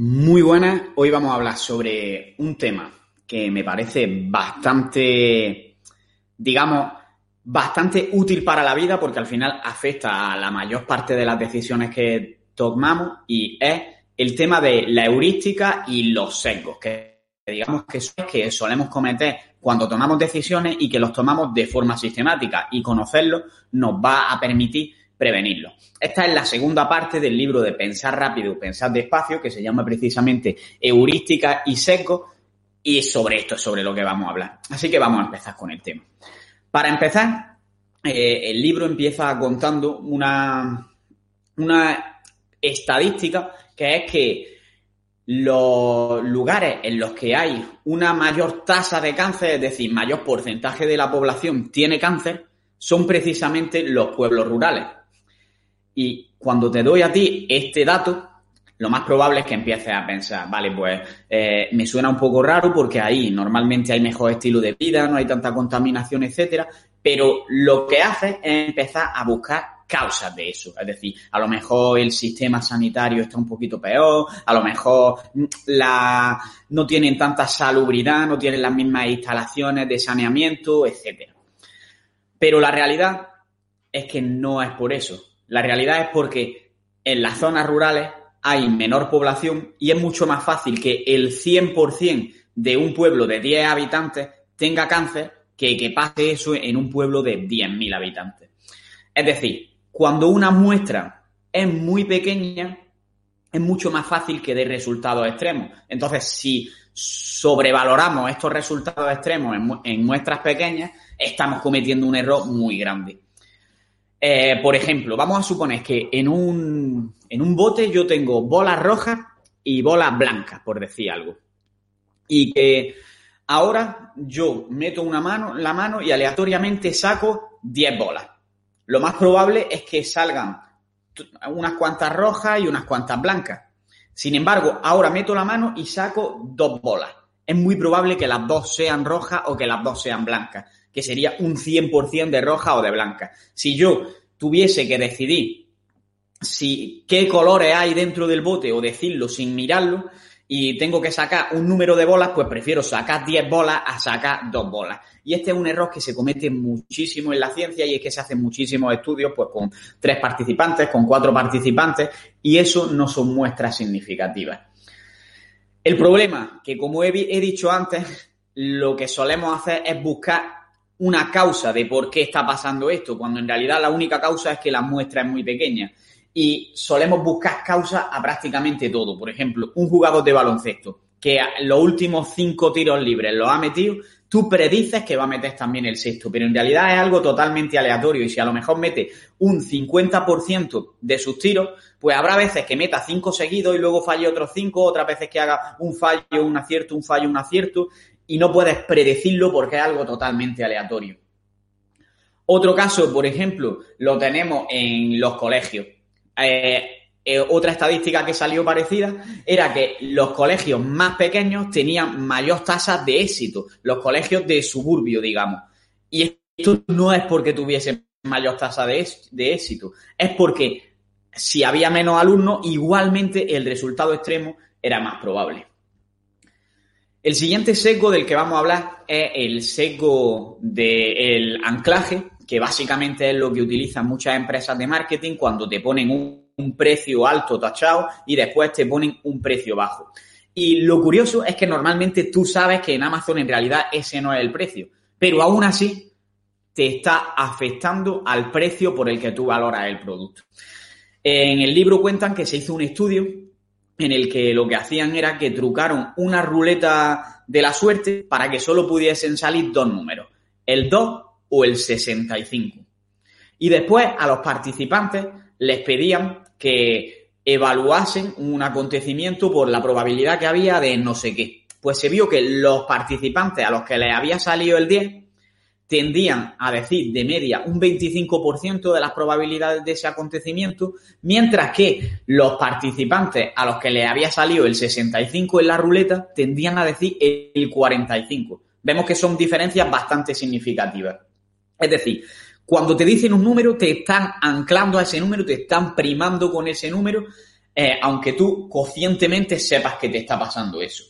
Muy buenas, hoy vamos a hablar sobre un tema que me parece bastante, digamos, bastante útil para la vida porque al final afecta a la mayor parte de las decisiones que tomamos y es el tema de la heurística y los sesgos, que digamos que, que solemos cometer cuando tomamos decisiones y que los tomamos de forma sistemática y conocerlos nos va a permitir prevenirlo. Esta es la segunda parte del libro de Pensar rápido, pensar despacio, que se llama precisamente Heurística y Seco, y sobre esto es sobre lo que vamos a hablar. Así que vamos a empezar con el tema. Para empezar, eh, el libro empieza contando una, una estadística que es que los lugares en los que hay una mayor tasa de cáncer, es decir, mayor porcentaje de la población tiene cáncer, son precisamente los pueblos rurales. Y cuando te doy a ti este dato, lo más probable es que empieces a pensar, vale, pues eh, me suena un poco raro porque ahí normalmente hay mejor estilo de vida, no hay tanta contaminación, etcétera, pero lo que hace es empezar a buscar causas de eso. Es decir, a lo mejor el sistema sanitario está un poquito peor, a lo mejor la, no tienen tanta salubridad, no tienen las mismas instalaciones de saneamiento, etcétera. Pero la realidad es que no es por eso. La realidad es porque en las zonas rurales hay menor población y es mucho más fácil que el 100% de un pueblo de 10 habitantes tenga cáncer que que pase eso en un pueblo de 10.000 habitantes. Es decir, cuando una muestra es muy pequeña, es mucho más fácil que dé resultados extremos. Entonces, si sobrevaloramos estos resultados extremos en, muestras pequeñas, estamos cometiendo un error muy grande. Eh, por ejemplo, vamos a suponer que en un, en un bote yo tengo bolas rojas y bolas blancas, por decir algo. Y que ahora yo meto una mano, la mano y aleatoriamente saco 10 bolas. Lo más probable es que salgan unas cuantas rojas y unas cuantas blancas. Sin embargo, ahora meto la mano y saco dos bolas. Es muy probable que las dos sean rojas o que las dos sean blancas que sería un 100% de roja o de blanca. Si yo tuviese que decidir si qué colores hay dentro del bote o decirlo sin mirarlo y tengo que sacar un número de bolas, pues prefiero sacar 10 bolas a sacar dos bolas. Y este es un error que se comete muchísimo en la ciencia y es que se hacen muchísimos estudios pues con tres participantes, con cuatro participantes y eso no son muestras significativas. El problema, que como he dicho antes, lo que solemos hacer es buscar una causa de por qué está pasando esto, cuando en realidad la única causa es que la muestra es muy pequeña. Y solemos buscar causas a prácticamente todo. Por ejemplo, un jugador de baloncesto que los últimos cinco tiros libres los ha metido, tú predices que va a meter también el sexto, pero en realidad es algo totalmente aleatorio y si a lo mejor mete un 50% de sus tiros, pues habrá veces que meta cinco seguidos y luego falle otros cinco, otras veces que haga un fallo, un acierto, un fallo, un acierto y no puedes predecirlo porque es algo totalmente aleatorio. Otro caso, por ejemplo, lo tenemos en los colegios. Eh, eh, otra estadística que salió parecida era que los colegios más pequeños tenían mayor tasas de éxito, los colegios de suburbio, digamos. Y esto no es porque tuviesen mayor tasa de, de éxito, es porque si había menos alumnos, igualmente el resultado extremo era más probable. El siguiente sesgo del que vamos a hablar es el sesgo del anclaje, que básicamente es lo que utilizan muchas empresas de marketing cuando te ponen un, precio alto tachado y después te ponen un precio bajo. Y lo curioso es que normalmente tú sabes que en Amazon en realidad ese no es el precio, pero aún así te está afectando al precio por el que tú valoras el producto. En el libro cuentan que se hizo un estudio en el que lo que hacían era que trucaron una ruleta de la suerte para que solo pudiesen salir dos números, el 2 o el 65. Y después a los participantes les pedían que evaluasen un acontecimiento por la probabilidad que había de no sé qué. Pues se vio que los participantes a los que les había salido el 10 tendían a decir de media un 25% de las probabilidades de ese acontecimiento, mientras que los participantes a los que les había salido el 65 en la ruleta tendían a decir el 45. Vemos que son diferencias bastante significativas. Es decir, cuando te dicen un número, te están anclando a ese número, te están primando con ese número, eh, aunque tú conscientemente sepas que te está pasando eso.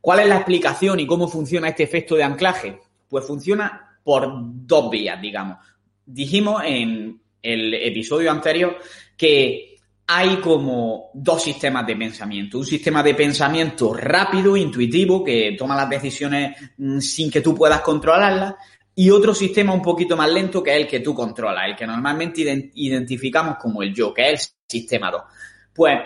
¿Cuál es la explicación y cómo funciona este efecto de anclaje? Pues funciona por dos vías, digamos. Dijimos en el episodio anterior que hay como dos sistemas de pensamiento. Un sistema de pensamiento rápido, intuitivo, que toma las decisiones mm, sin que tú puedas controlarlas. Y otro sistema un poquito más lento que es el que tú controlas, el que normalmente identificamos como el yo, que es el sistema 2. Pues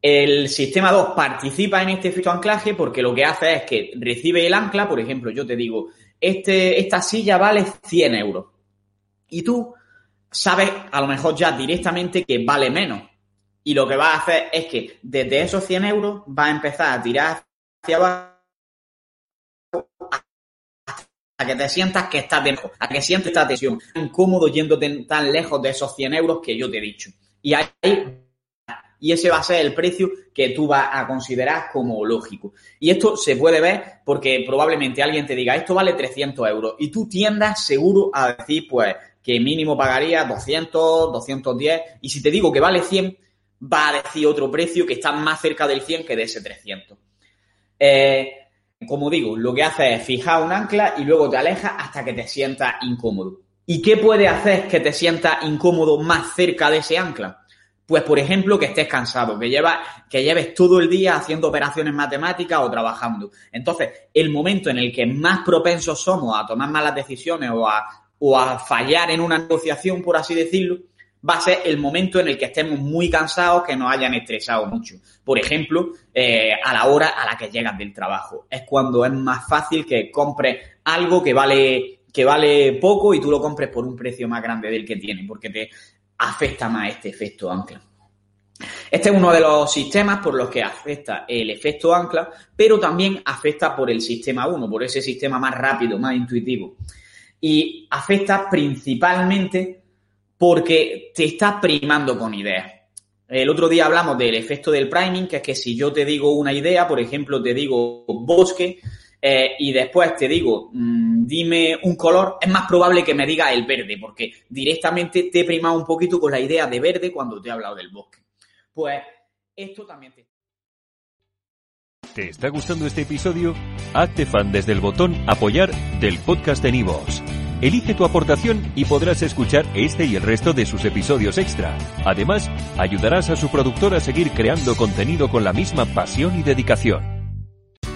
el sistema 2 participa en este efecto anclaje porque lo que hace es que recibe el ancla, por ejemplo, yo te digo, este, esta silla vale 100 euros. Y tú sabes a lo mejor ya directamente que vale menos. Y lo que va a hacer es que desde esos 100 euros va a empezar a tirar hacia abajo a que te sientas que estás de a que sientes esta tensión, incómodo yéndote tan lejos de esos 100 euros que yo te he dicho. Y ahí y ese va a ser el precio que tú vas a considerar como lógico. Y esto se puede ver porque probablemente alguien te diga, esto vale 300 euros y tú tiendas seguro a decir, pues, que mínimo pagaría 200, 210 y si te digo que vale 100, va a decir otro precio que está más cerca del 100 que de ese 300. Eh, como digo, lo que hace es fijar un ancla y luego te aleja hasta que te sientas incómodo. ¿Y qué puede hacer que te sientas incómodo más cerca de ese ancla? Pues, por ejemplo, que estés cansado, que, llevas, que lleves todo el día haciendo operaciones matemáticas o trabajando. Entonces, el momento en el que más propensos somos a tomar malas decisiones o a, o a fallar en una negociación, por así decirlo, va a ser el momento en el que estemos muy cansados, que nos hayan estresado mucho. Por ejemplo, eh, a la hora a la que llegas del trabajo. Es cuando es más fácil que compres algo que vale, que vale poco y tú lo compres por un precio más grande del que tiene, porque te afecta más este efecto ancla. Este es uno de los sistemas por los que afecta el efecto ancla, pero también afecta por el sistema 1, por ese sistema más rápido, más intuitivo. Y afecta principalmente porque te está primando con ideas. El otro día hablamos del efecto del priming, que es que si yo te digo una idea, por ejemplo, te digo bosque, eh, y después te digo, mm, dime un color, es más probable que me diga el verde, porque directamente te he primado un poquito con la idea de verde cuando te he hablado del bosque. Pues esto también te... ¿Te está gustando este episodio? Hazte fan desde el botón apoyar del podcast de Nivos. Elige tu aportación y podrás escuchar este y el resto de sus episodios extra. Además, ayudarás a su productor a seguir creando contenido con la misma pasión y dedicación.